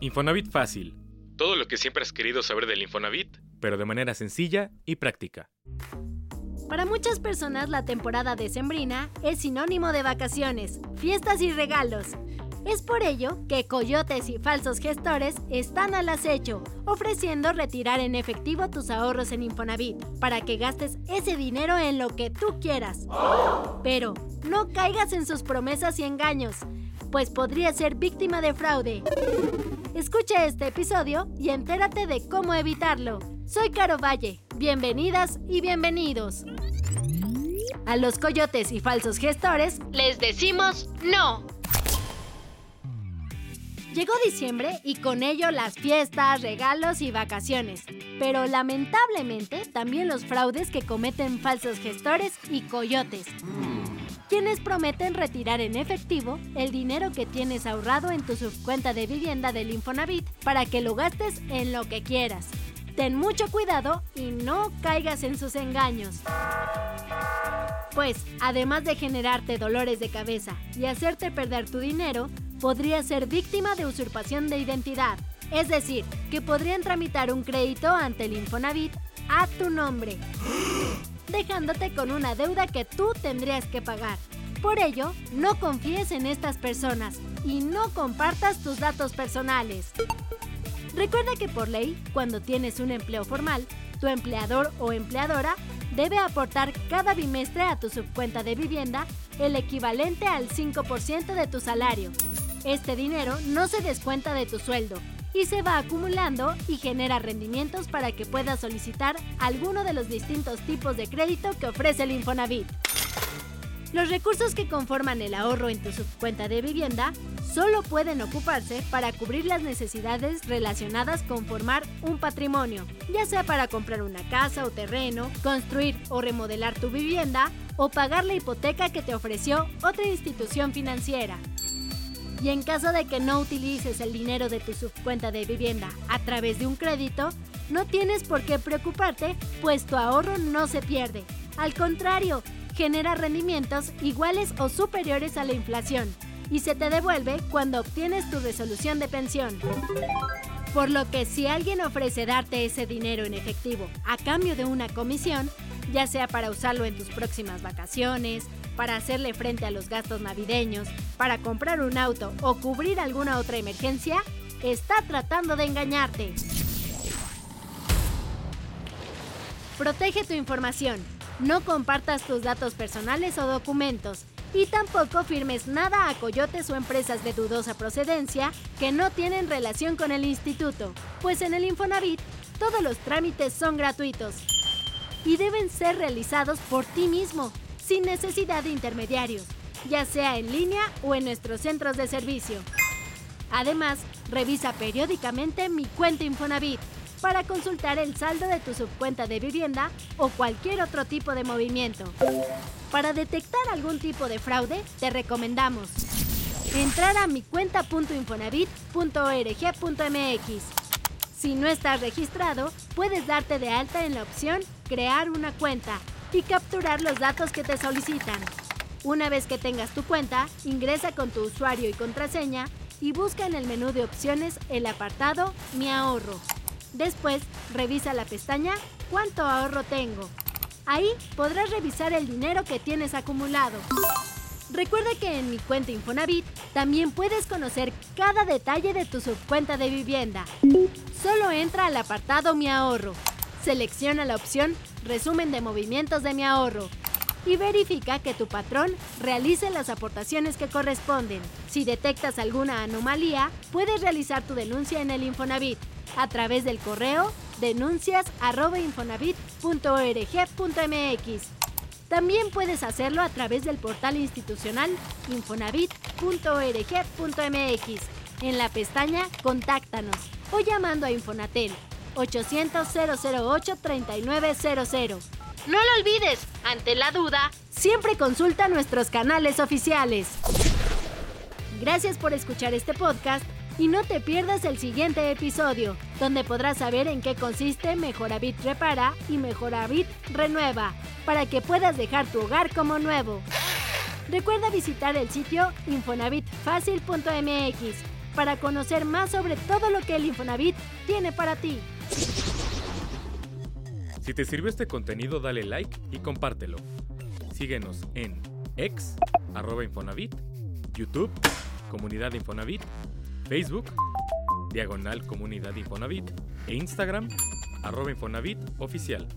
Infonavit Fácil, Todo lo que siempre has querido saber del Infonavit. pero de manera sencilla y práctica. Para muchas personas la temporada decembrina es sinónimo de vacaciones, fiestas y regalos. Es por ello que coyotes y falsos gestores están al acecho, ofreciendo retirar en efectivo tus ahorros en Infonavit para que gastes ese dinero en lo que tú quieras. Pero no caigas en sus promesas y engaños, pues podrías ser víctima de fraude. Escucha este episodio y entérate de cómo evitarlo. Soy Caro Valle. Bienvenidas y bienvenidos. A los coyotes y falsos gestores les decimos no. Llegó diciembre y con ello las fiestas, regalos y vacaciones. Pero lamentablemente también los fraudes que cometen falsos gestores y coyotes. Quienes prometen retirar en efectivo el dinero que tienes ahorrado en tu subcuenta de vivienda del Infonavit para que lo gastes en lo que quieras. Ten mucho cuidado y no caigas en sus engaños. Pues, además de generarte dolores de cabeza y hacerte perder tu dinero, podrías ser víctima de usurpación de identidad. Es decir, que podrían tramitar un crédito ante el Infonavit a tu nombre, dejándote con una deuda que tú tendrías que pagar. Por ello, no confíes en estas personas y no compartas tus datos personales. Recuerda que por ley, cuando tienes un empleo formal, tu empleador o empleadora debe aportar cada bimestre a tu subcuenta de vivienda el equivalente al 5% de tu salario. Este dinero no se descuenta de tu sueldo y se va acumulando y genera rendimientos para que puedas solicitar alguno de los distintos tipos de crédito que ofrece el Infonavit. Los recursos que conforman el ahorro en tu subcuenta de vivienda solo pueden ocuparse para cubrir las necesidades relacionadas con formar un patrimonio, ya sea para comprar una casa o terreno, construir o remodelar tu vivienda o pagar la hipoteca que te ofreció otra institución financiera. Y en caso de que no utilices el dinero de tu subcuenta de vivienda a través de un crédito, no tienes por qué preocuparte, pues tu ahorro no se pierde. Al contrario, genera rendimientos iguales o superiores a la inflación y se te devuelve cuando obtienes tu resolución de pensión. Por lo que si alguien ofrece darte ese dinero en efectivo a cambio de una comisión, ya sea para usarlo en tus próximas vacaciones, para hacerle frente a los gastos navideños, para comprar un auto o cubrir alguna otra emergencia, está tratando de engañarte. Protege tu información. No compartas tus datos personales o documentos. Y tampoco firmes nada a coyotes o empresas de dudosa procedencia que no tienen relación con el instituto, pues en el Infonavit todos los trámites son gratuitos y deben ser realizados por ti mismo, sin necesidad de intermediarios, ya sea en línea o en nuestros centros de servicio. Además, revisa periódicamente mi cuenta Infonavit para consultar el saldo de tu subcuenta de vivienda o cualquier otro tipo de movimiento. Para detectar algún tipo de fraude, te recomendamos entrar a mi cuenta.infonavit.org.mx. Si no estás registrado, puedes darte de alta en la opción Crear una cuenta y capturar los datos que te solicitan. Una vez que tengas tu cuenta, ingresa con tu usuario y contraseña y busca en el menú de opciones el apartado Mi ahorro. Después, revisa la pestaña ¿Cuánto ahorro tengo? Ahí podrás revisar el dinero que tienes acumulado. Recuerda que en mi cuenta Infonavit también puedes conocer cada detalle de tu subcuenta de vivienda. Solo entra al apartado Mi ahorro. Selecciona la opción Resumen de movimientos de mi ahorro y verifica que tu patrón realice las aportaciones que corresponden. Si detectas alguna anomalía, puedes realizar tu denuncia en el Infonavit a través del correo denuncias@infonavit.org.mx. También puedes hacerlo a través del portal institucional infonavit.org.mx en la pestaña Contáctanos o llamando a Infonatel 800 008 3900. No lo olvides, ante la duda, siempre consulta nuestros canales oficiales. Gracias por escuchar este podcast y no te pierdas el siguiente episodio, donde podrás saber en qué consiste Mejoravit Repara y Mejoravit Renueva, para que puedas dejar tu hogar como nuevo. Recuerda visitar el sitio infonavitfacil.mx para conocer más sobre todo lo que el Infonavit tiene para ti. Si te sirvió este contenido, dale like y compártelo. Síguenos en X, arroba YouTube, Comunidad Infonavit, Facebook, Diagonal Comunidad Infonavit e Instagram, arroba Infonavit Oficial.